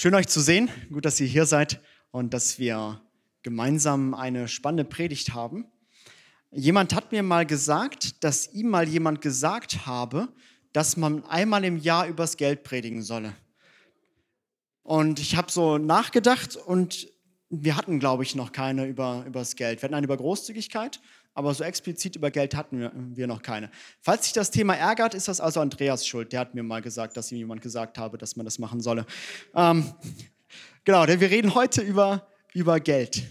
Schön euch zu sehen. Gut, dass ihr hier seid und dass wir gemeinsam eine spannende Predigt haben. Jemand hat mir mal gesagt, dass ihm mal jemand gesagt habe, dass man einmal im Jahr übers Geld predigen solle. Und ich habe so nachgedacht und wir hatten, glaube ich, noch keine über, übers Geld. Wir hatten eine über Großzügigkeit, aber so explizit über Geld hatten wir, noch keine. Falls sich das Thema ärgert, ist das also Andreas Schuld. Der hat mir mal gesagt, dass ihm jemand gesagt habe, dass man das machen solle. Ähm, genau, denn wir reden heute über, über Geld.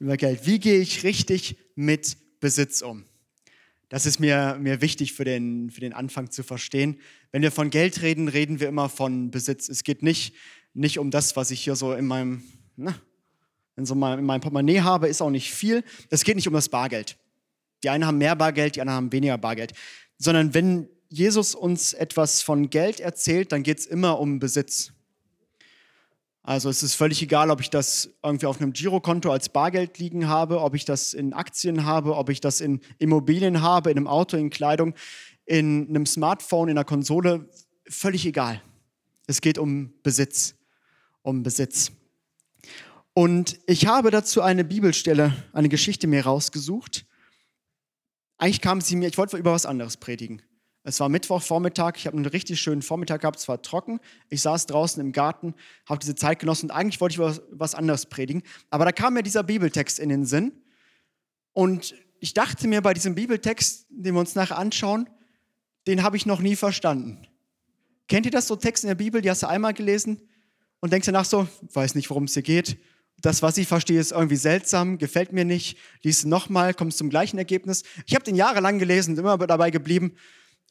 Über Geld. Wie gehe ich richtig mit Besitz um? Das ist mir, mir wichtig für den, für den Anfang zu verstehen. Wenn wir von Geld reden, reden wir immer von Besitz. Es geht nicht, nicht um das, was ich hier so in meinem, na, in, so mein, in meinem Portemonnaie habe, ist auch nicht viel. Es geht nicht um das Bargeld. Die einen haben mehr Bargeld, die anderen haben weniger Bargeld. Sondern wenn Jesus uns etwas von Geld erzählt, dann geht es immer um Besitz. Also es ist völlig egal, ob ich das irgendwie auf einem Girokonto als Bargeld liegen habe, ob ich das in Aktien habe, ob ich das in Immobilien habe, in einem Auto, in Kleidung, in einem Smartphone, in einer Konsole, völlig egal. Es geht um Besitz, um Besitz. Und ich habe dazu eine Bibelstelle, eine Geschichte mir rausgesucht. Eigentlich kam sie mir, ich wollte über was anderes predigen. Es war Mittwochvormittag, ich habe einen richtig schönen Vormittag gehabt, es war trocken. Ich saß draußen im Garten, habe diese Zeit genossen und eigentlich wollte ich über was anderes predigen. Aber da kam mir dieser Bibeltext in den Sinn. Und ich dachte mir bei diesem Bibeltext, den wir uns nachher anschauen, den habe ich noch nie verstanden. Kennt ihr das so Texte in der Bibel, die hast du einmal gelesen und denkst danach so, weiß nicht, worum es hier geht, das, was ich verstehe, ist irgendwie seltsam, gefällt mir nicht, liest nochmal, kommst zum gleichen Ergebnis. Ich habe den jahrelang gelesen und immer dabei geblieben,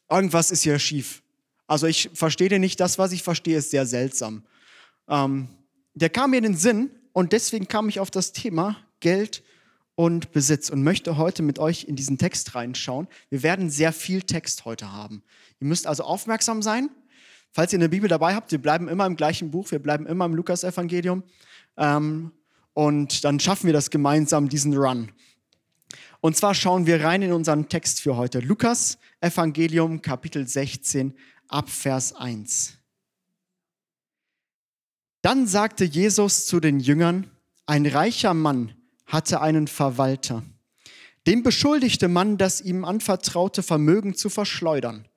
irgendwas ist hier schief. Also ich verstehe den nicht, das, was ich verstehe, ist sehr seltsam. Ähm, der kam mir in den Sinn und deswegen kam ich auf das Thema Geld und Besitz und möchte heute mit euch in diesen Text reinschauen. Wir werden sehr viel Text heute haben. Ihr müsst also aufmerksam sein. Falls ihr eine Bibel dabei habt, wir bleiben immer im gleichen Buch, wir bleiben immer im Lukas-Evangelium. Ähm, und dann schaffen wir das gemeinsam, diesen Run. Und zwar schauen wir rein in unseren Text für heute. Lukas Evangelium Kapitel 16 ab Vers 1. Dann sagte Jesus zu den Jüngern, ein reicher Mann hatte einen Verwalter. Dem beschuldigte man, das ihm anvertraute Vermögen zu verschleudern.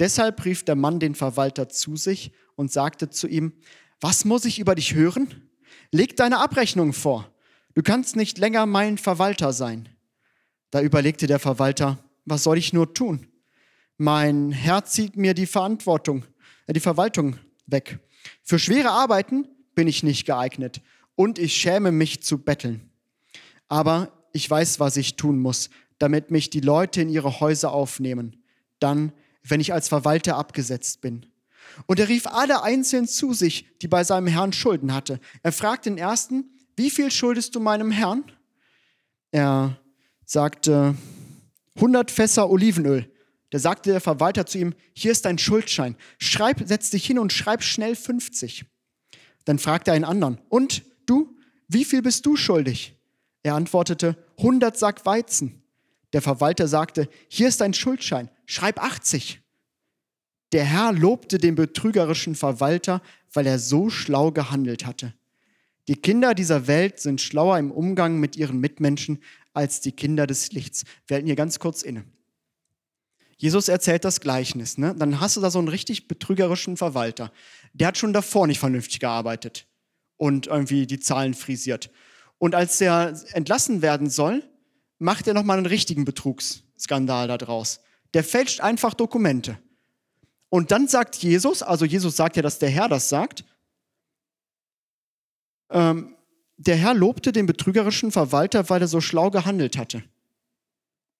Deshalb rief der Mann den Verwalter zu sich und sagte zu ihm, was muss ich über dich hören? Leg deine Abrechnung vor. Du kannst nicht länger mein Verwalter sein. Da überlegte der Verwalter, was soll ich nur tun? Mein Herr zieht mir die Verantwortung, äh, die Verwaltung weg. Für schwere Arbeiten bin ich nicht geeignet und ich schäme mich zu betteln. Aber ich weiß, was ich tun muss, damit mich die Leute in ihre Häuser aufnehmen, dann, wenn ich als Verwalter abgesetzt bin. Und er rief alle einzeln zu sich, die bei seinem Herrn Schulden hatte. Er fragte den ersten, wie viel schuldest du meinem Herrn? Er sagte, 100 Fässer Olivenöl. Da sagte der Verwalter zu ihm, hier ist dein Schuldschein. Schreib, setz dich hin und schreib schnell 50. Dann fragte er einen anderen, und du, wie viel bist du schuldig? Er antwortete, 100 Sack Weizen. Der Verwalter sagte, hier ist dein Schuldschein, schreib 80. Der Herr lobte den betrügerischen Verwalter, weil er so schlau gehandelt hatte. Die Kinder dieser Welt sind schlauer im Umgang mit ihren Mitmenschen als die Kinder des Lichts. Wir halten hier ganz kurz inne. Jesus erzählt das Gleichnis. Ne? Dann hast du da so einen richtig betrügerischen Verwalter. Der hat schon davor nicht vernünftig gearbeitet und irgendwie die Zahlen frisiert. Und als er entlassen werden soll, macht er nochmal einen richtigen Betrugsskandal daraus. Der fälscht einfach Dokumente. Und dann sagt Jesus, also Jesus sagt ja, dass der Herr das sagt, ähm, der Herr lobte den betrügerischen Verwalter, weil er so schlau gehandelt hatte.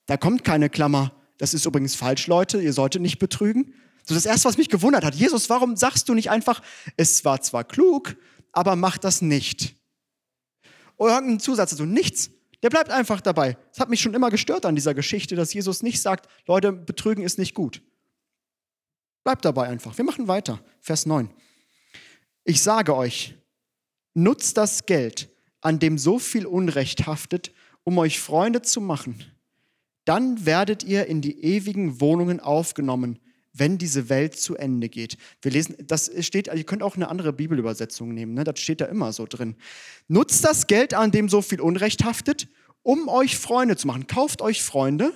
Da kommt keine Klammer. Das ist übrigens falsch, Leute, ihr solltet nicht betrügen. So das erste, was mich gewundert hat, Jesus, warum sagst du nicht einfach, es war zwar klug, aber mach das nicht? Oder irgendein Zusatz dazu, nichts. Der bleibt einfach dabei. Das hat mich schon immer gestört an dieser Geschichte, dass Jesus nicht sagt, Leute, betrügen ist nicht gut. Bleibt dabei einfach. Wir machen weiter. Vers 9. Ich sage euch, nutzt das Geld, an dem so viel Unrecht haftet, um euch Freunde zu machen. Dann werdet ihr in die ewigen Wohnungen aufgenommen, wenn diese Welt zu Ende geht. Wir lesen, das steht, ihr könnt auch eine andere Bibelübersetzung nehmen, ne? das steht da immer so drin. Nutzt das Geld, an dem so viel Unrecht haftet, um euch Freunde zu machen. Kauft euch Freunde,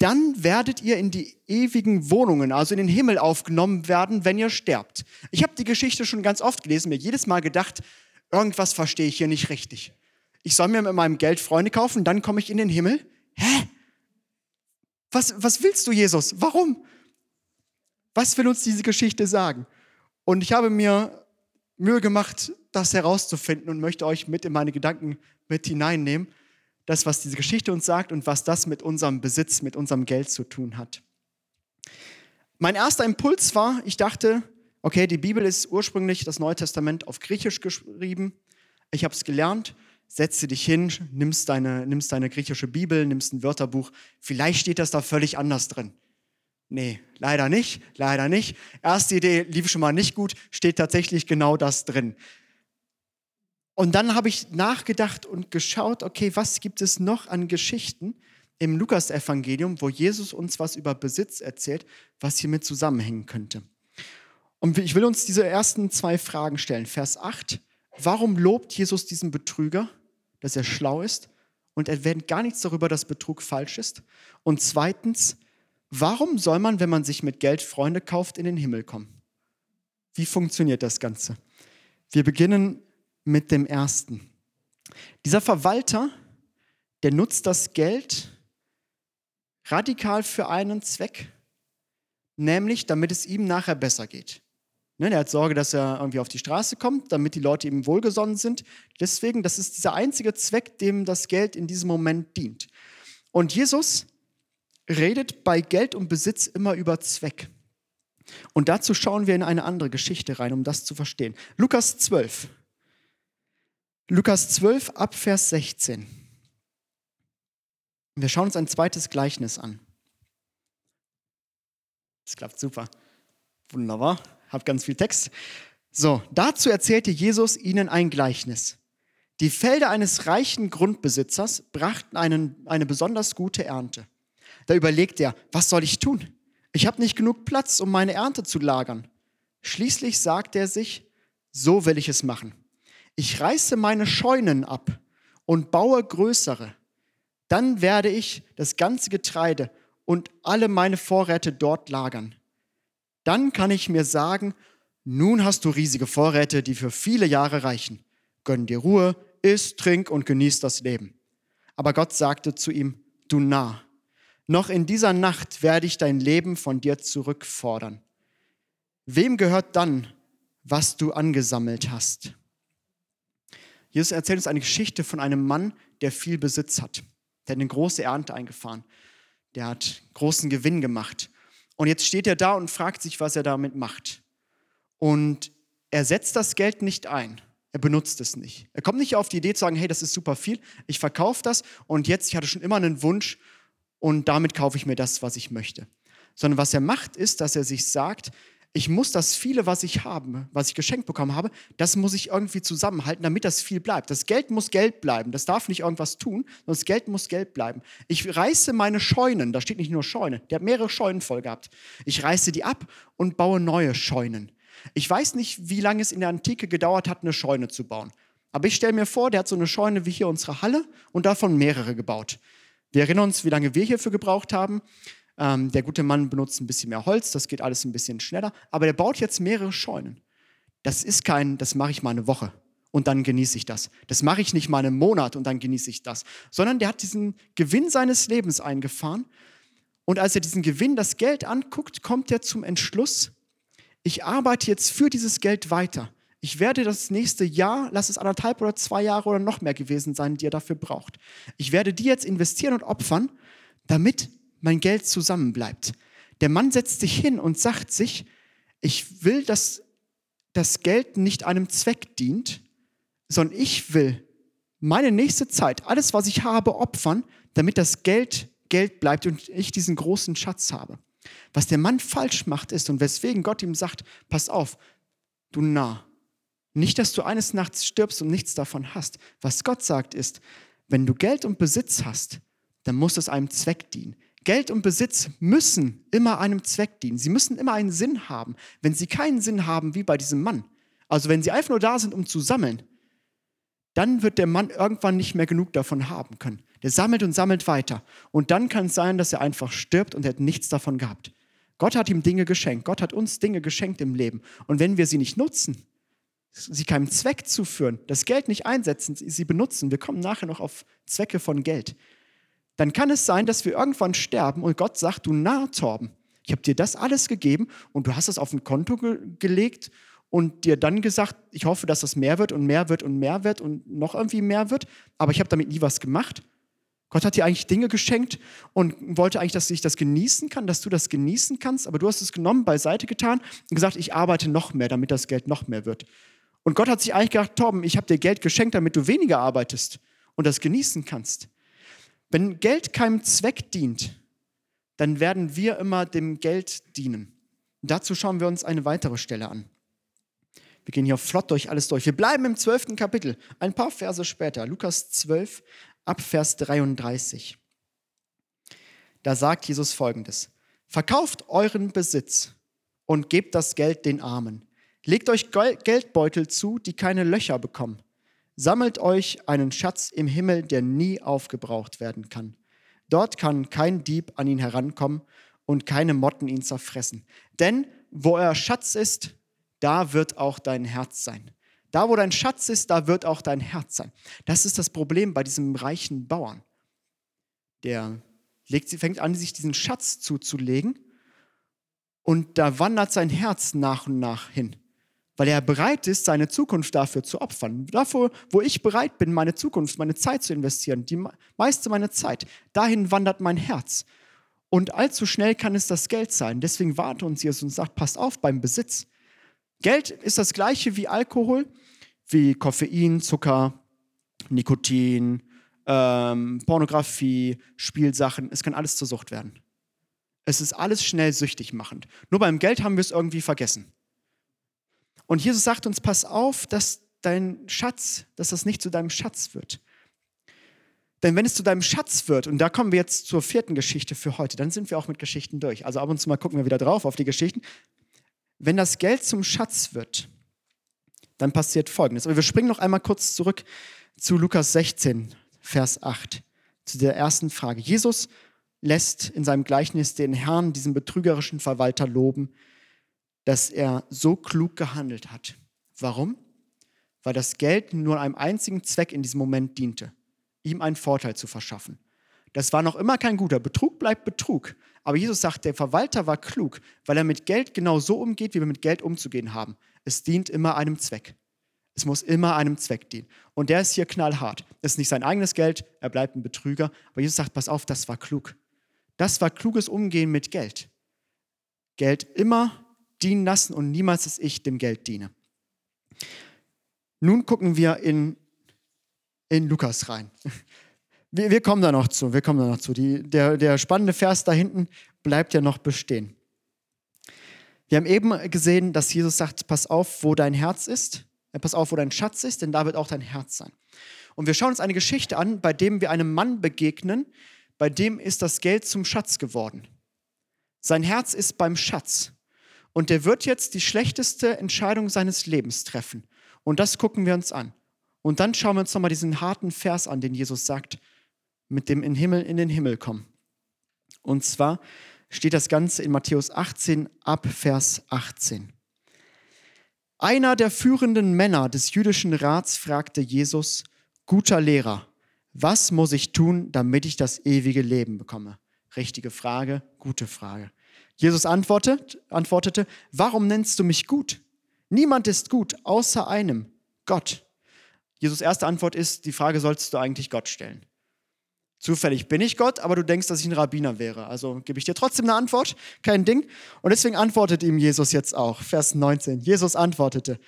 dann werdet ihr in die ewigen Wohnungen, also in den Himmel aufgenommen werden, wenn ihr sterbt. Ich habe die Geschichte schon ganz oft gelesen, mir jedes Mal gedacht, irgendwas verstehe ich hier nicht richtig. Ich soll mir mit meinem Geld Freunde kaufen, dann komme ich in den Himmel. Hä? Was, was willst du, Jesus? Warum? Was will uns diese Geschichte sagen? Und ich habe mir Mühe gemacht, das herauszufinden und möchte euch mit in meine Gedanken mit hineinnehmen. Das, was diese Geschichte uns sagt und was das mit unserem Besitz, mit unserem Geld zu tun hat. Mein erster Impuls war, ich dachte, okay, die Bibel ist ursprünglich das Neue Testament auf Griechisch geschrieben. Ich habe es gelernt setze dich hin, nimmst deine, nimmst deine griechische Bibel, nimmst ein Wörterbuch. Vielleicht steht das da völlig anders drin. Nee, leider nicht, leider nicht. Erste Idee lief schon mal nicht gut, steht tatsächlich genau das drin. Und dann habe ich nachgedacht und geschaut, okay, was gibt es noch an Geschichten im Lukas-Evangelium, wo Jesus uns was über Besitz erzählt, was hiermit zusammenhängen könnte. Und ich will uns diese ersten zwei Fragen stellen. Vers 8, warum lobt Jesus diesen Betrüger? dass er schlau ist und erwähnt gar nichts darüber, dass Betrug falsch ist. Und zweitens, warum soll man, wenn man sich mit Geld Freunde kauft, in den Himmel kommen? Wie funktioniert das Ganze? Wir beginnen mit dem ersten. Dieser Verwalter, der nutzt das Geld radikal für einen Zweck, nämlich damit es ihm nachher besser geht. Ne, er hat Sorge, dass er irgendwie auf die Straße kommt, damit die Leute ihm wohlgesonnen sind. Deswegen, das ist dieser einzige Zweck, dem das Geld in diesem Moment dient. Und Jesus redet bei Geld und Besitz immer über Zweck. Und dazu schauen wir in eine andere Geschichte rein, um das zu verstehen. Lukas 12. Lukas 12 ab Vers 16. Wir schauen uns ein zweites Gleichnis an. Das klappt super. Wunderbar habe ganz viel Text. So, dazu erzählte Jesus ihnen ein Gleichnis. Die Felder eines reichen Grundbesitzers brachten einen, eine besonders gute Ernte. Da überlegt er, was soll ich tun? Ich habe nicht genug Platz, um meine Ernte zu lagern. Schließlich sagt er sich, so will ich es machen. Ich reiße meine Scheunen ab und baue größere. Dann werde ich das ganze Getreide und alle meine Vorräte dort lagern. Dann kann ich mir sagen, nun hast du riesige Vorräte, die für viele Jahre reichen. Gönn dir Ruhe, iss, trink und genieß das Leben. Aber Gott sagte zu ihm, du Narr, noch in dieser Nacht werde ich dein Leben von dir zurückfordern. Wem gehört dann, was du angesammelt hast? Jesus erzählt uns eine Geschichte von einem Mann, der viel Besitz hat. Der hat eine große Ernte eingefahren. Der hat großen Gewinn gemacht. Und jetzt steht er da und fragt sich, was er damit macht. Und er setzt das Geld nicht ein. Er benutzt es nicht. Er kommt nicht auf die Idee zu sagen, hey, das ist super viel, ich verkaufe das und jetzt, ich hatte schon immer einen Wunsch und damit kaufe ich mir das, was ich möchte. Sondern was er macht, ist, dass er sich sagt, ich muss das viele, was ich habe, was ich geschenkt bekommen habe, das muss ich irgendwie zusammenhalten, damit das viel bleibt. Das Geld muss Geld bleiben. Das darf nicht irgendwas tun, sondern das Geld muss Geld bleiben. Ich reiße meine Scheunen, da steht nicht nur Scheune, der hat mehrere Scheunen voll gehabt. Ich reiße die ab und baue neue Scheunen. Ich weiß nicht, wie lange es in der Antike gedauert hat, eine Scheune zu bauen. Aber ich stelle mir vor, der hat so eine Scheune wie hier unsere Halle und davon mehrere gebaut. Wir erinnern uns, wie lange wir hierfür gebraucht haben. Ähm, der gute Mann benutzt ein bisschen mehr Holz, das geht alles ein bisschen schneller, aber der baut jetzt mehrere Scheunen. Das ist kein, das mache ich mal eine Woche und dann genieße ich das. Das mache ich nicht mal einen Monat und dann genieße ich das, sondern der hat diesen Gewinn seines Lebens eingefahren und als er diesen Gewinn, das Geld anguckt, kommt er zum Entschluss, ich arbeite jetzt für dieses Geld weiter. Ich werde das nächste Jahr, lass es anderthalb oder zwei Jahre oder noch mehr gewesen sein, die er dafür braucht. Ich werde die jetzt investieren und opfern, damit mein Geld zusammenbleibt. Der Mann setzt sich hin und sagt sich, ich will, dass das Geld nicht einem Zweck dient, sondern ich will meine nächste Zeit, alles, was ich habe, opfern, damit das Geld Geld bleibt und ich diesen großen Schatz habe. Was der Mann falsch macht ist und weswegen Gott ihm sagt, pass auf, du Narr, nicht, dass du eines Nachts stirbst und nichts davon hast. Was Gott sagt ist, wenn du Geld und Besitz hast, dann muss es einem Zweck dienen. Geld und Besitz müssen immer einem Zweck dienen. Sie müssen immer einen Sinn haben. Wenn sie keinen Sinn haben, wie bei diesem Mann, also wenn sie einfach nur da sind, um zu sammeln, dann wird der Mann irgendwann nicht mehr genug davon haben können. Der sammelt und sammelt weiter. Und dann kann es sein, dass er einfach stirbt und er hat nichts davon gehabt. Gott hat ihm Dinge geschenkt. Gott hat uns Dinge geschenkt im Leben. Und wenn wir sie nicht nutzen, sie keinem Zweck zuführen, das Geld nicht einsetzen, sie benutzen, wir kommen nachher noch auf Zwecke von Geld, dann kann es sein, dass wir irgendwann sterben und Gott sagt, du Narr, Torben, ich habe dir das alles gegeben und du hast es auf ein Konto ge gelegt und dir dann gesagt, ich hoffe, dass das mehr wird und mehr wird und mehr wird und noch irgendwie mehr wird, aber ich habe damit nie was gemacht. Gott hat dir eigentlich Dinge geschenkt und wollte eigentlich, dass ich das genießen kann, dass du das genießen kannst, aber du hast es genommen, beiseite getan und gesagt, ich arbeite noch mehr, damit das Geld noch mehr wird. Und Gott hat sich eigentlich gedacht, Torben, ich habe dir Geld geschenkt, damit du weniger arbeitest und das genießen kannst. Wenn Geld keinem Zweck dient, dann werden wir immer dem Geld dienen. Und dazu schauen wir uns eine weitere Stelle an. Wir gehen hier flott durch alles durch. Wir bleiben im zwölften Kapitel, ein paar Verse später, Lukas 12, ab Vers 33. Da sagt Jesus folgendes: Verkauft euren Besitz und gebt das Geld den Armen. Legt euch Geldbeutel zu, die keine Löcher bekommen. Sammelt euch einen Schatz im Himmel, der nie aufgebraucht werden kann. Dort kann kein Dieb an ihn herankommen und keine Motten ihn zerfressen. Denn wo euer Schatz ist, da wird auch dein Herz sein. Da, wo dein Schatz ist, da wird auch dein Herz sein. Das ist das Problem bei diesem reichen Bauern. Der legt, fängt an, sich diesen Schatz zuzulegen und da wandert sein Herz nach und nach hin, weil er bereit ist, seine Zukunft dafür zu opfern. Dafür, wo ich bereit bin, meine Zukunft, meine Zeit zu investieren, die meiste meiner Zeit, dahin wandert mein Herz. Und allzu schnell kann es das Geld sein. Deswegen wartet uns Jesus und sagt, passt auf beim Besitz. Geld ist das gleiche wie Alkohol, wie Koffein, Zucker, Nikotin, ähm, Pornografie, Spielsachen. Es kann alles zur Sucht werden. Es ist alles schnell süchtig machend. Nur beim Geld haben wir es irgendwie vergessen. Und Jesus sagt uns, pass auf, dass dein Schatz, dass das nicht zu deinem Schatz wird. Denn wenn es zu deinem Schatz wird, und da kommen wir jetzt zur vierten Geschichte für heute, dann sind wir auch mit Geschichten durch. Also ab und zu mal gucken wir wieder drauf auf die Geschichten. Wenn das Geld zum Schatz wird, dann passiert Folgendes. Aber wir springen noch einmal kurz zurück zu Lukas 16, Vers 8, zu der ersten Frage. Jesus lässt in seinem Gleichnis den Herrn, diesen betrügerischen Verwalter, loben, dass er so klug gehandelt hat. Warum? Weil das Geld nur einem einzigen Zweck in diesem Moment diente, ihm einen Vorteil zu verschaffen. Das war noch immer kein guter. Betrug bleibt Betrug. Aber Jesus sagt, der Verwalter war klug, weil er mit Geld genau so umgeht, wie wir mit Geld umzugehen haben. Es dient immer einem Zweck. Es muss immer einem Zweck dienen. Und der ist hier knallhart. Es ist nicht sein eigenes Geld, er bleibt ein Betrüger. Aber Jesus sagt, pass auf, das war klug. Das war kluges Umgehen mit Geld. Geld immer dienen lassen und niemals, dass ich dem Geld diene. Nun gucken wir in, in Lukas rein. Wir, wir, kommen da noch zu, wir kommen da noch zu. Die, der, der spannende Vers da hinten bleibt ja noch bestehen. Wir haben eben gesehen, dass Jesus sagt, pass auf, wo dein Herz ist, äh, pass auf, wo dein Schatz ist, denn da wird auch dein Herz sein. Und wir schauen uns eine Geschichte an, bei dem wir einem Mann begegnen, bei dem ist das Geld zum Schatz geworden. Sein Herz ist beim Schatz. Und der wird jetzt die schlechteste Entscheidung seines Lebens treffen. Und das gucken wir uns an. Und dann schauen wir uns nochmal diesen harten Vers an, den Jesus sagt, mit dem in, Himmel, in den Himmel kommen. Und zwar steht das Ganze in Matthäus 18 ab Vers 18. Einer der führenden Männer des jüdischen Rats fragte Jesus, guter Lehrer, was muss ich tun, damit ich das ewige Leben bekomme? Richtige Frage, gute Frage. Jesus antwortet, antwortete, warum nennst du mich gut? Niemand ist gut, außer einem, Gott. Jesus erste Antwort ist, die Frage sollst du eigentlich Gott stellen. Zufällig bin ich Gott, aber du denkst, dass ich ein Rabbiner wäre. Also gebe ich dir trotzdem eine Antwort, kein Ding. Und deswegen antwortet ihm Jesus jetzt auch. Vers 19. Jesus antwortete,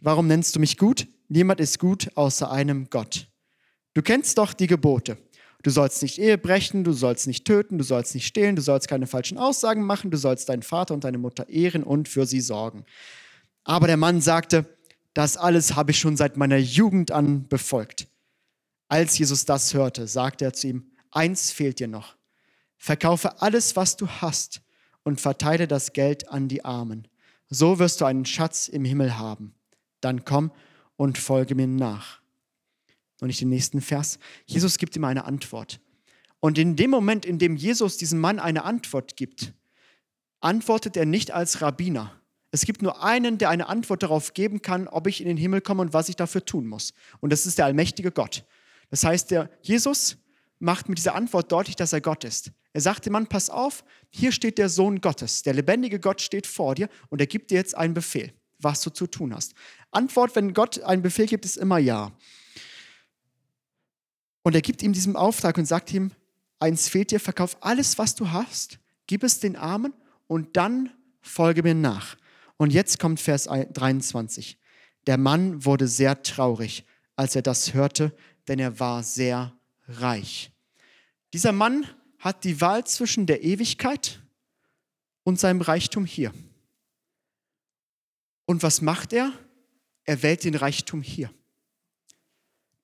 warum nennst du mich gut? Niemand ist gut außer einem Gott. Du kennst doch die Gebote. Du sollst nicht Ehe brechen, du sollst nicht töten, du sollst nicht stehlen, du sollst keine falschen Aussagen machen, du sollst deinen Vater und deine Mutter ehren und für sie sorgen. Aber der Mann sagte, das alles habe ich schon seit meiner Jugend an befolgt. Als Jesus das hörte, sagte er zu ihm, eins fehlt dir noch. Verkaufe alles, was du hast und verteile das Geld an die Armen. So wirst du einen Schatz im Himmel haben. Dann komm und folge mir nach. Und nicht den nächsten Vers. Jesus gibt ihm eine Antwort. Und in dem Moment, in dem Jesus diesem Mann eine Antwort gibt, antwortet er nicht als Rabbiner. Es gibt nur einen, der eine Antwort darauf geben kann, ob ich in den Himmel komme und was ich dafür tun muss. Und das ist der allmächtige Gott. Das heißt, der Jesus macht mit dieser Antwort deutlich, dass er Gott ist. Er sagt dem Mann, pass auf, hier steht der Sohn Gottes, der lebendige Gott steht vor dir und er gibt dir jetzt einen Befehl, was du zu tun hast. Antwort, wenn Gott einen Befehl gibt, ist immer ja. Und er gibt ihm diesen Auftrag und sagt ihm, eins fehlt dir, verkauf alles, was du hast, gib es den Armen und dann folge mir nach. Und jetzt kommt Vers 23. Der Mann wurde sehr traurig, als er das hörte, denn er war sehr reich. Dieser Mann hat die Wahl zwischen der Ewigkeit und seinem Reichtum hier. Und was macht er? Er wählt den Reichtum hier.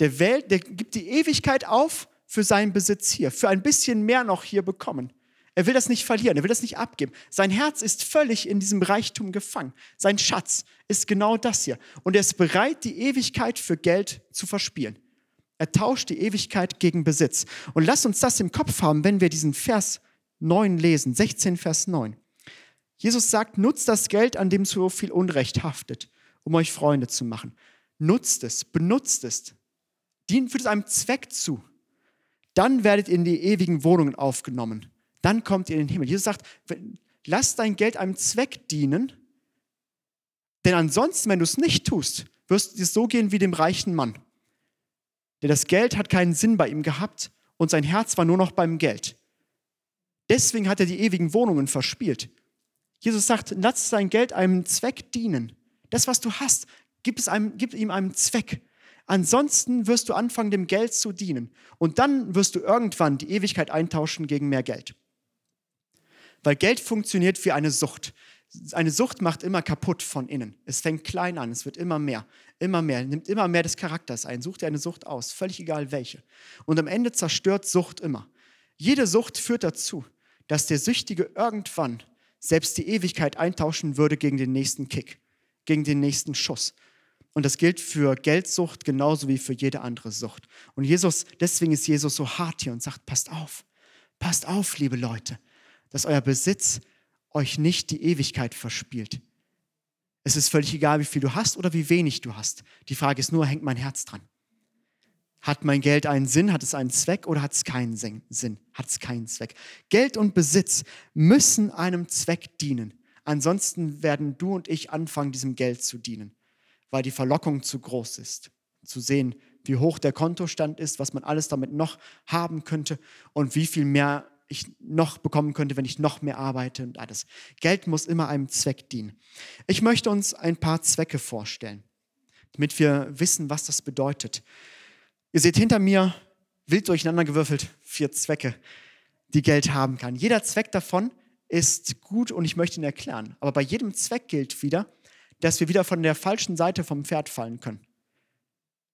Der, wählt, der gibt die Ewigkeit auf für seinen Besitz hier, für ein bisschen mehr noch hier bekommen. Er will das nicht verlieren, er will das nicht abgeben. Sein Herz ist völlig in diesem Reichtum gefangen. Sein Schatz ist genau das hier. Und er ist bereit, die Ewigkeit für Geld zu verspielen. Er tauscht die Ewigkeit gegen Besitz. Und lasst uns das im Kopf haben, wenn wir diesen Vers 9 lesen, 16 Vers 9. Jesus sagt, nutzt das Geld, an dem so viel Unrecht haftet, um euch Freunde zu machen. Nutzt es, benutzt es, dient für einem Zweck zu. Dann werdet ihr in die ewigen Wohnungen aufgenommen. Dann kommt ihr in den Himmel. Jesus sagt, lass dein Geld einem Zweck dienen, denn ansonsten, wenn du es nicht tust, wirst du es so gehen wie dem reichen Mann. Denn das Geld hat keinen Sinn bei ihm gehabt und sein Herz war nur noch beim Geld. Deswegen hat er die ewigen Wohnungen verspielt. Jesus sagt, lass dein Geld einem Zweck dienen. Das, was du hast, gib, es einem, gib ihm einen Zweck. Ansonsten wirst du anfangen, dem Geld zu dienen. Und dann wirst du irgendwann die Ewigkeit eintauschen gegen mehr Geld. Weil Geld funktioniert wie eine Sucht eine Sucht macht immer kaputt von innen. Es fängt klein an, es wird immer mehr, immer mehr, nimmt immer mehr des Charakters ein. Such dir eine Sucht aus, völlig egal welche. Und am Ende zerstört Sucht immer. Jede Sucht führt dazu, dass der Süchtige irgendwann selbst die Ewigkeit eintauschen würde gegen den nächsten Kick, gegen den nächsten Schuss. Und das gilt für Geldsucht genauso wie für jede andere Sucht. Und Jesus, deswegen ist Jesus so hart hier und sagt, passt auf, passt auf, liebe Leute, dass euer Besitz euch nicht die Ewigkeit verspielt. Es ist völlig egal, wie viel du hast oder wie wenig du hast. Die Frage ist nur, hängt mein Herz dran? Hat mein Geld einen Sinn? Hat es einen Zweck oder hat es keinen Sinn? Hat es keinen Zweck? Geld und Besitz müssen einem Zweck dienen. Ansonsten werden du und ich anfangen, diesem Geld zu dienen, weil die Verlockung zu groß ist. Zu sehen, wie hoch der Kontostand ist, was man alles damit noch haben könnte und wie viel mehr ich noch bekommen könnte, wenn ich noch mehr arbeite und alles. Geld muss immer einem Zweck dienen. Ich möchte uns ein paar Zwecke vorstellen, damit wir wissen, was das bedeutet. Ihr seht hinter mir wild durcheinandergewürfelt vier Zwecke, die Geld haben kann. Jeder Zweck davon ist gut und ich möchte ihn erklären. Aber bei jedem Zweck gilt wieder, dass wir wieder von der falschen Seite vom Pferd fallen können.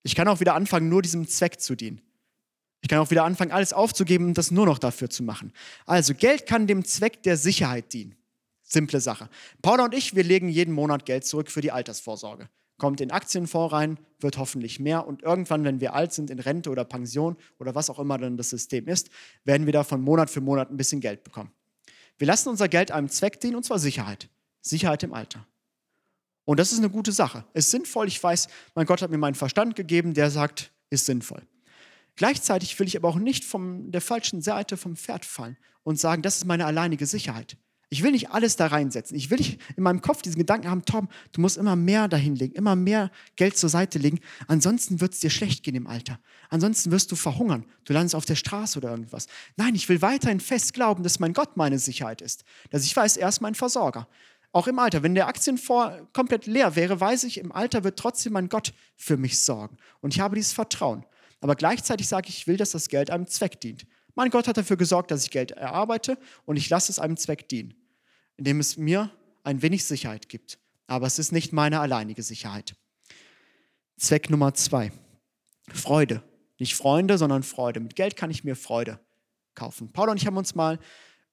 Ich kann auch wieder anfangen, nur diesem Zweck zu dienen. Ich kann auch wieder anfangen, alles aufzugeben und das nur noch dafür zu machen. Also Geld kann dem Zweck der Sicherheit dienen. Simple Sache. Paula und ich, wir legen jeden Monat Geld zurück für die Altersvorsorge. Kommt in Aktienfonds rein, wird hoffentlich mehr und irgendwann, wenn wir alt sind, in Rente oder Pension oder was auch immer dann das System ist, werden wir davon Monat für Monat ein bisschen Geld bekommen. Wir lassen unser Geld einem Zweck dienen und zwar Sicherheit. Sicherheit im Alter. Und das ist eine gute Sache. Ist sinnvoll. Ich weiß, mein Gott hat mir meinen Verstand gegeben, der sagt, ist sinnvoll. Gleichzeitig will ich aber auch nicht von der falschen Seite vom Pferd fallen und sagen, das ist meine alleinige Sicherheit. Ich will nicht alles da reinsetzen. Ich will nicht in meinem Kopf diesen Gedanken haben, Tom, du musst immer mehr dahin legen, immer mehr Geld zur Seite legen. Ansonsten wird es dir schlecht gehen im Alter. Ansonsten wirst du verhungern. Du landest auf der Straße oder irgendwas. Nein, ich will weiterhin fest glauben, dass mein Gott meine Sicherheit ist. Dass ich weiß, er ist mein Versorger. Auch im Alter. Wenn der Aktienfonds komplett leer wäre, weiß ich, im Alter wird trotzdem mein Gott für mich sorgen. Und ich habe dieses Vertrauen. Aber gleichzeitig sage ich, ich will, dass das Geld einem Zweck dient. Mein Gott hat dafür gesorgt, dass ich Geld erarbeite und ich lasse es einem Zweck dienen, indem es mir ein wenig Sicherheit gibt. Aber es ist nicht meine alleinige Sicherheit. Zweck Nummer zwei. Freude. Nicht Freunde, sondern Freude. Mit Geld kann ich mir Freude kaufen. Paul und ich haben uns mal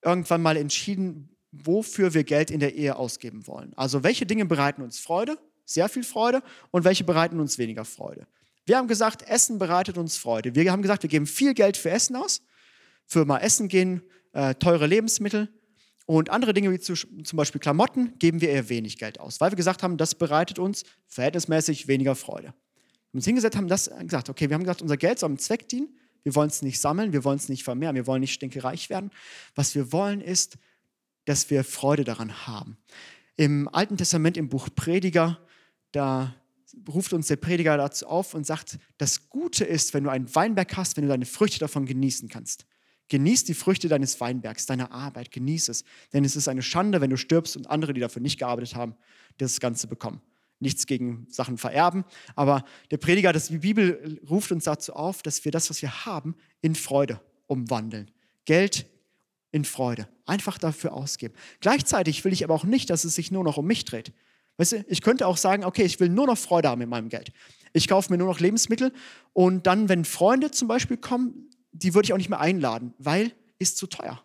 irgendwann mal entschieden, wofür wir Geld in der Ehe ausgeben wollen. Also welche Dinge bereiten uns Freude, sehr viel Freude, und welche bereiten uns weniger Freude. Wir haben gesagt, Essen bereitet uns Freude. Wir haben gesagt, wir geben viel Geld für Essen aus, für mal Essen gehen, äh, teure Lebensmittel. Und andere Dinge wie zu, zum Beispiel Klamotten geben wir eher wenig Geld aus, weil wir gesagt haben, das bereitet uns verhältnismäßig weniger Freude. Wir uns hingesetzt haben das gesagt, okay, wir haben gesagt, unser Geld soll einem Zweck dienen. Wir wollen es nicht sammeln, wir wollen es nicht vermehren, wir wollen nicht stinkereich werden. Was wir wollen ist, dass wir Freude daran haben. Im Alten Testament, im Buch Prediger, da ruft uns der Prediger dazu auf und sagt, das Gute ist, wenn du einen Weinberg hast, wenn du deine Früchte davon genießen kannst. Genieß die Früchte deines Weinbergs, deiner Arbeit, genieß es. Denn es ist eine Schande, wenn du stirbst und andere, die dafür nicht gearbeitet haben, das Ganze bekommen. Nichts gegen Sachen vererben, aber der Prediger, das, die Bibel ruft uns dazu auf, dass wir das, was wir haben, in Freude umwandeln. Geld in Freude. Einfach dafür ausgeben. Gleichzeitig will ich aber auch nicht, dass es sich nur noch um mich dreht. Weißt du, ich könnte auch sagen, okay, ich will nur noch Freude haben mit meinem Geld. Ich kaufe mir nur noch Lebensmittel und dann, wenn Freunde zum Beispiel kommen, die würde ich auch nicht mehr einladen, weil ist zu teuer.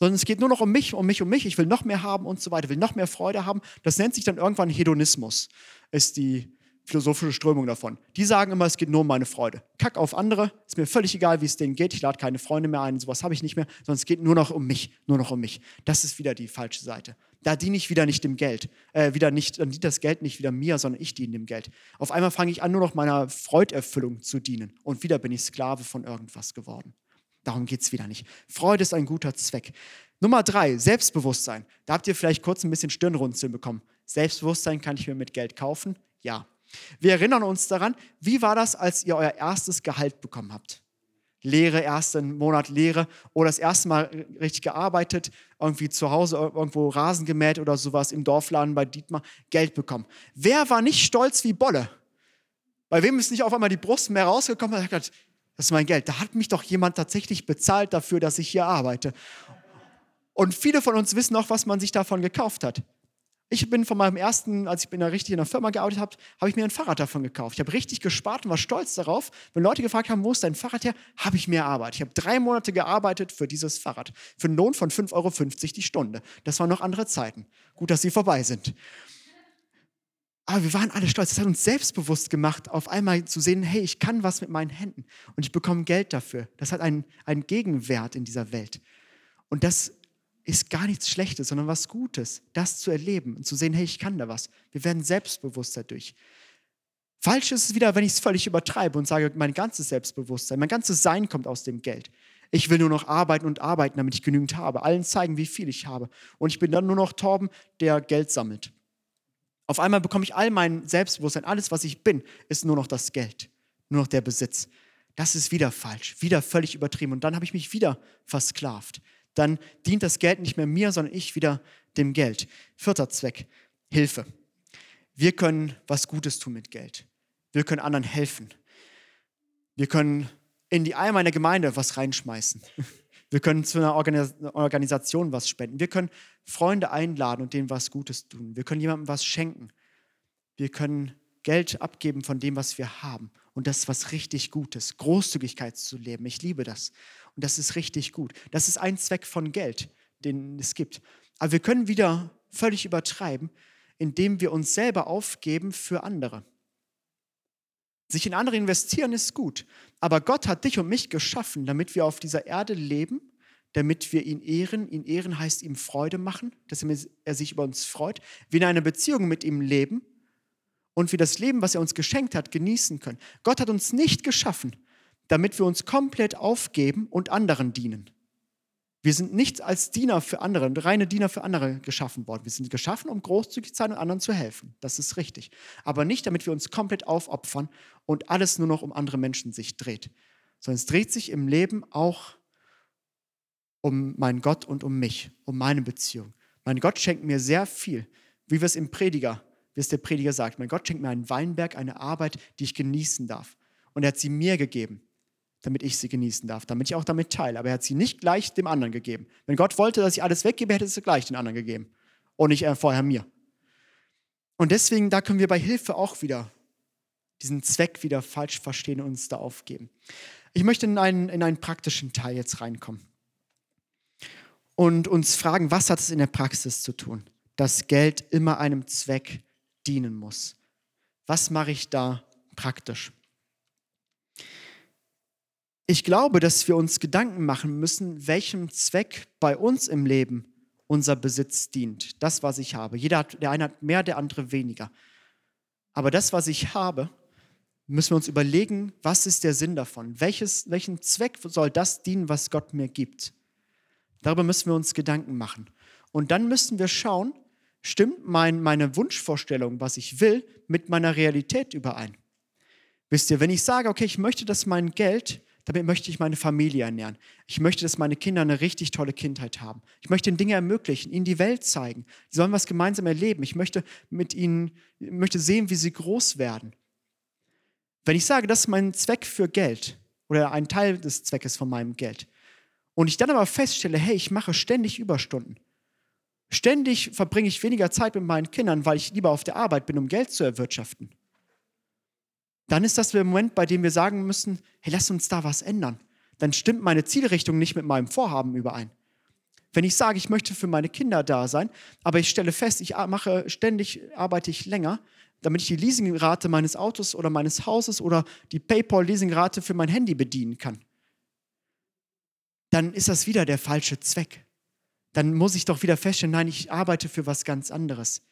Sondern es geht nur noch um mich, um mich, um mich. Ich will noch mehr haben und so weiter, will noch mehr Freude haben. Das nennt sich dann irgendwann Hedonismus, ist die philosophische Strömung davon. Die sagen immer, es geht nur um meine Freude. Kack auf andere, ist mir völlig egal, wie es denen geht. Ich lade keine Freunde mehr ein, sowas habe ich nicht mehr, sondern es geht nur noch um mich, nur noch um mich. Das ist wieder die falsche Seite. Da diene ich wieder nicht dem Geld, äh, wieder nicht, dann dient das Geld nicht wieder mir, sondern ich diene dem Geld. Auf einmal fange ich an, nur noch meiner Freuderfüllung zu dienen und wieder bin ich Sklave von irgendwas geworden. Darum geht es wieder nicht. Freude ist ein guter Zweck. Nummer drei, Selbstbewusstsein. Da habt ihr vielleicht kurz ein bisschen Stirnrunzeln bekommen. Selbstbewusstsein kann ich mir mit Geld kaufen? Ja. Wir erinnern uns daran, wie war das, als ihr euer erstes Gehalt bekommen habt? Lehre, ersten Monat Lehre oder das erste Mal richtig gearbeitet, irgendwie zu Hause irgendwo Rasen gemäht oder sowas im Dorfladen bei Dietmar, Geld bekommen. Wer war nicht stolz wie Bolle? Bei wem ist nicht auf einmal die Brust mehr rausgekommen und hat gesagt, das ist mein Geld. Da hat mich doch jemand tatsächlich bezahlt dafür, dass ich hier arbeite. Und viele von uns wissen auch, was man sich davon gekauft hat. Ich bin von meinem ersten, als ich in der richtig in der Firma gearbeitet habe, habe ich mir ein Fahrrad davon gekauft. Ich habe richtig gespart und war stolz darauf. Wenn Leute gefragt haben, wo ist dein Fahrrad her, habe ich mehr Arbeit. Ich habe drei Monate gearbeitet für dieses Fahrrad. Für einen Lohn von 5,50 Euro die Stunde. Das waren noch andere Zeiten. Gut, dass sie vorbei sind. Aber wir waren alle stolz. Das hat uns selbstbewusst gemacht, auf einmal zu sehen, hey, ich kann was mit meinen Händen und ich bekomme Geld dafür. Das hat einen, einen Gegenwert in dieser Welt. Und das ist gar nichts Schlechtes, sondern was Gutes, das zu erleben und zu sehen, hey, ich kann da was. Wir werden selbstbewusst dadurch. Falsch ist es wieder, wenn ich es völlig übertreibe und sage, mein ganzes Selbstbewusstsein, mein ganzes Sein kommt aus dem Geld. Ich will nur noch arbeiten und arbeiten, damit ich genügend habe. Allen zeigen, wie viel ich habe. Und ich bin dann nur noch Torben, der Geld sammelt. Auf einmal bekomme ich all mein Selbstbewusstsein, alles, was ich bin, ist nur noch das Geld, nur noch der Besitz. Das ist wieder falsch, wieder völlig übertrieben. Und dann habe ich mich wieder versklavt dann dient das Geld nicht mehr mir, sondern ich wieder dem Geld. Vierter Zweck, Hilfe. Wir können was Gutes tun mit Geld. Wir können anderen helfen. Wir können in die Eier meiner Gemeinde was reinschmeißen. Wir können zu einer Organisation was spenden. Wir können Freunde einladen und denen was Gutes tun. Wir können jemandem was schenken. Wir können Geld abgeben von dem, was wir haben. Und das ist was richtig Gutes. Großzügigkeit zu leben. Ich liebe das. Und das ist richtig gut. Das ist ein Zweck von Geld, den es gibt. Aber wir können wieder völlig übertreiben, indem wir uns selber aufgeben für andere. Sich in andere investieren ist gut, aber Gott hat dich und mich geschaffen, damit wir auf dieser Erde leben, damit wir ihn ehren. Ihn ehren heißt ihm Freude machen, dass er sich über uns freut. Wir in einer Beziehung mit ihm leben und wir das Leben, was er uns geschenkt hat, genießen können. Gott hat uns nicht geschaffen, damit wir uns komplett aufgeben und anderen dienen. Wir sind nicht als Diener für andere, reine Diener für andere geschaffen worden. Wir sind geschaffen, um großzügig zu sein und anderen zu helfen. Das ist richtig. Aber nicht, damit wir uns komplett aufopfern und alles nur noch um andere Menschen sich dreht. Sondern es dreht sich im Leben auch um meinen Gott und um mich, um meine Beziehung. Mein Gott schenkt mir sehr viel, wie wir es im Prediger, wie es der Prediger sagt. Mein Gott schenkt mir einen Weinberg, eine Arbeit, die ich genießen darf. Und er hat sie mir gegeben damit ich sie genießen darf, damit ich auch damit teile. Aber er hat sie nicht gleich dem anderen gegeben. Wenn Gott wollte, dass ich alles weggebe, hätte er sie gleich den anderen gegeben und nicht vorher mir. Und deswegen, da können wir bei Hilfe auch wieder diesen Zweck wieder falsch verstehen und uns da aufgeben. Ich möchte in einen, in einen praktischen Teil jetzt reinkommen und uns fragen, was hat es in der Praxis zu tun, dass Geld immer einem Zweck dienen muss. Was mache ich da praktisch? Ich glaube, dass wir uns Gedanken machen müssen, welchem Zweck bei uns im Leben unser Besitz dient. Das, was ich habe. Jeder hat, der eine hat mehr, der andere weniger. Aber das, was ich habe, müssen wir uns überlegen, was ist der Sinn davon? Welches, welchen Zweck soll das dienen, was Gott mir gibt? Darüber müssen wir uns Gedanken machen. Und dann müssen wir schauen, stimmt mein, meine Wunschvorstellung, was ich will, mit meiner Realität überein? Wisst ihr, wenn ich sage, okay, ich möchte, dass mein Geld damit möchte ich meine Familie ernähren. Ich möchte, dass meine Kinder eine richtig tolle Kindheit haben. Ich möchte ihnen Dinge ermöglichen, ihnen die Welt zeigen. Sie sollen was gemeinsam erleben. Ich möchte mit ihnen, möchte sehen, wie sie groß werden. Wenn ich sage, das ist mein Zweck für Geld oder ein Teil des Zweckes von meinem Geld und ich dann aber feststelle, hey, ich mache ständig Überstunden. Ständig verbringe ich weniger Zeit mit meinen Kindern, weil ich lieber auf der Arbeit bin, um Geld zu erwirtschaften dann ist das der Moment, bei dem wir sagen müssen, hey, lass uns da was ändern. Dann stimmt meine Zielrichtung nicht mit meinem Vorhaben überein. Wenn ich sage, ich möchte für meine Kinder da sein, aber ich stelle fest, ich mache ständig, arbeite ich länger, damit ich die Leasingrate meines Autos oder meines Hauses oder die PayPal-Leasingrate für mein Handy bedienen kann, dann ist das wieder der falsche Zweck. Dann muss ich doch wieder feststellen, nein, ich arbeite für was ganz anderes.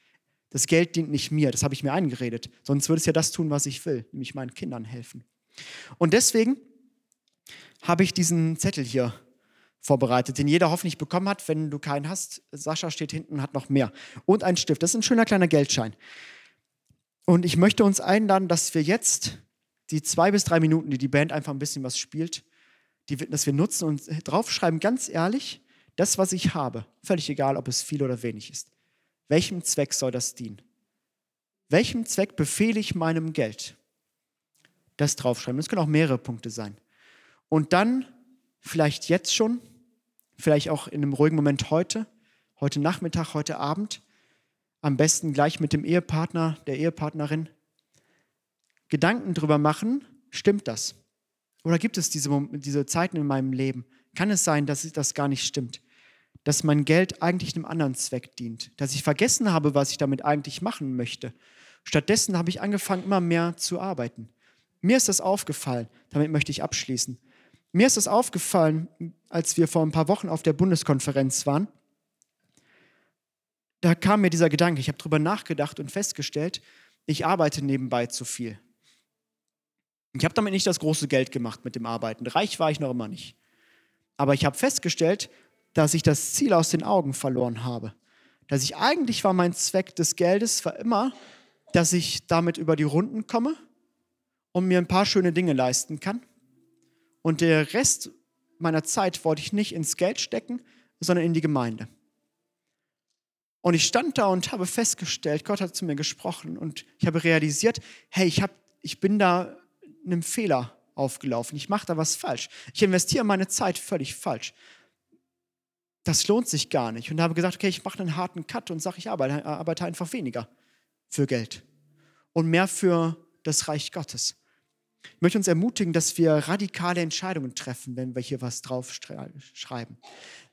Das Geld dient nicht mir, das habe ich mir eingeredet. Sonst würde es ja das tun, was ich will, nämlich meinen Kindern helfen. Und deswegen habe ich diesen Zettel hier vorbereitet, den jeder hoffentlich bekommen hat. Wenn du keinen hast, Sascha steht hinten und hat noch mehr. Und ein Stift. Das ist ein schöner kleiner Geldschein. Und ich möchte uns einladen, dass wir jetzt die zwei bis drei Minuten, die die Band einfach ein bisschen was spielt, die, dass wir nutzen und draufschreiben, ganz ehrlich, das, was ich habe, völlig egal, ob es viel oder wenig ist. Welchem Zweck soll das dienen? Welchem Zweck befehle ich meinem Geld? Das draufschreiben. Das können auch mehrere Punkte sein. Und dann vielleicht jetzt schon, vielleicht auch in einem ruhigen Moment heute, heute Nachmittag, heute Abend, am besten gleich mit dem Ehepartner, der Ehepartnerin, Gedanken drüber machen, stimmt das? Oder gibt es diese, diese Zeiten in meinem Leben? Kann es sein, dass das gar nicht stimmt? Dass mein Geld eigentlich einem anderen Zweck dient, dass ich vergessen habe, was ich damit eigentlich machen möchte. Stattdessen habe ich angefangen, immer mehr zu arbeiten. Mir ist das aufgefallen, damit möchte ich abschließen. Mir ist das aufgefallen, als wir vor ein paar Wochen auf der Bundeskonferenz waren. Da kam mir dieser Gedanke, ich habe darüber nachgedacht und festgestellt, ich arbeite nebenbei zu viel. Ich habe damit nicht das große Geld gemacht mit dem Arbeiten. Reich war ich noch immer nicht. Aber ich habe festgestellt, dass ich das Ziel aus den Augen verloren habe. Dass ich eigentlich war mein Zweck des Geldes war immer, dass ich damit über die Runden komme und mir ein paar schöne Dinge leisten kann. Und der Rest meiner Zeit wollte ich nicht ins Geld stecken, sondern in die Gemeinde. Und ich stand da und habe festgestellt, Gott hat zu mir gesprochen und ich habe realisiert, hey, ich, hab, ich bin da einem Fehler aufgelaufen. Ich mache da was falsch. Ich investiere meine Zeit völlig falsch das lohnt sich gar nicht. Und habe gesagt, okay, ich mache einen harten Cut und sage, ich arbeite, arbeite einfach weniger für Geld und mehr für das Reich Gottes. Ich möchte uns ermutigen, dass wir radikale Entscheidungen treffen, wenn wir hier was draufschreiben,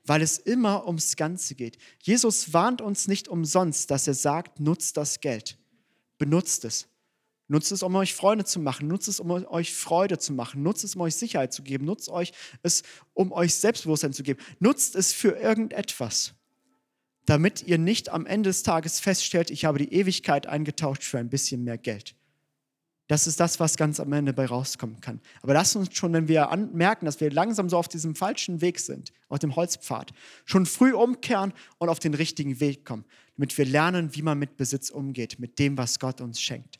weil es immer ums Ganze geht. Jesus warnt uns nicht umsonst, dass er sagt, nutzt das Geld, benutzt es. Nutzt es, um euch Freunde zu machen. Nutzt es, um euch Freude zu machen. Nutzt es, um euch Sicherheit zu geben. Nutzt euch es, um euch Selbstbewusstsein zu geben. Nutzt es für irgendetwas, damit ihr nicht am Ende des Tages feststellt, ich habe die Ewigkeit eingetauscht für ein bisschen mehr Geld. Das ist das, was ganz am Ende bei rauskommen kann. Aber lasst uns schon, wenn wir merken, dass wir langsam so auf diesem falschen Weg sind, auf dem Holzpfad, schon früh umkehren und auf den richtigen Weg kommen, damit wir lernen, wie man mit Besitz umgeht, mit dem, was Gott uns schenkt.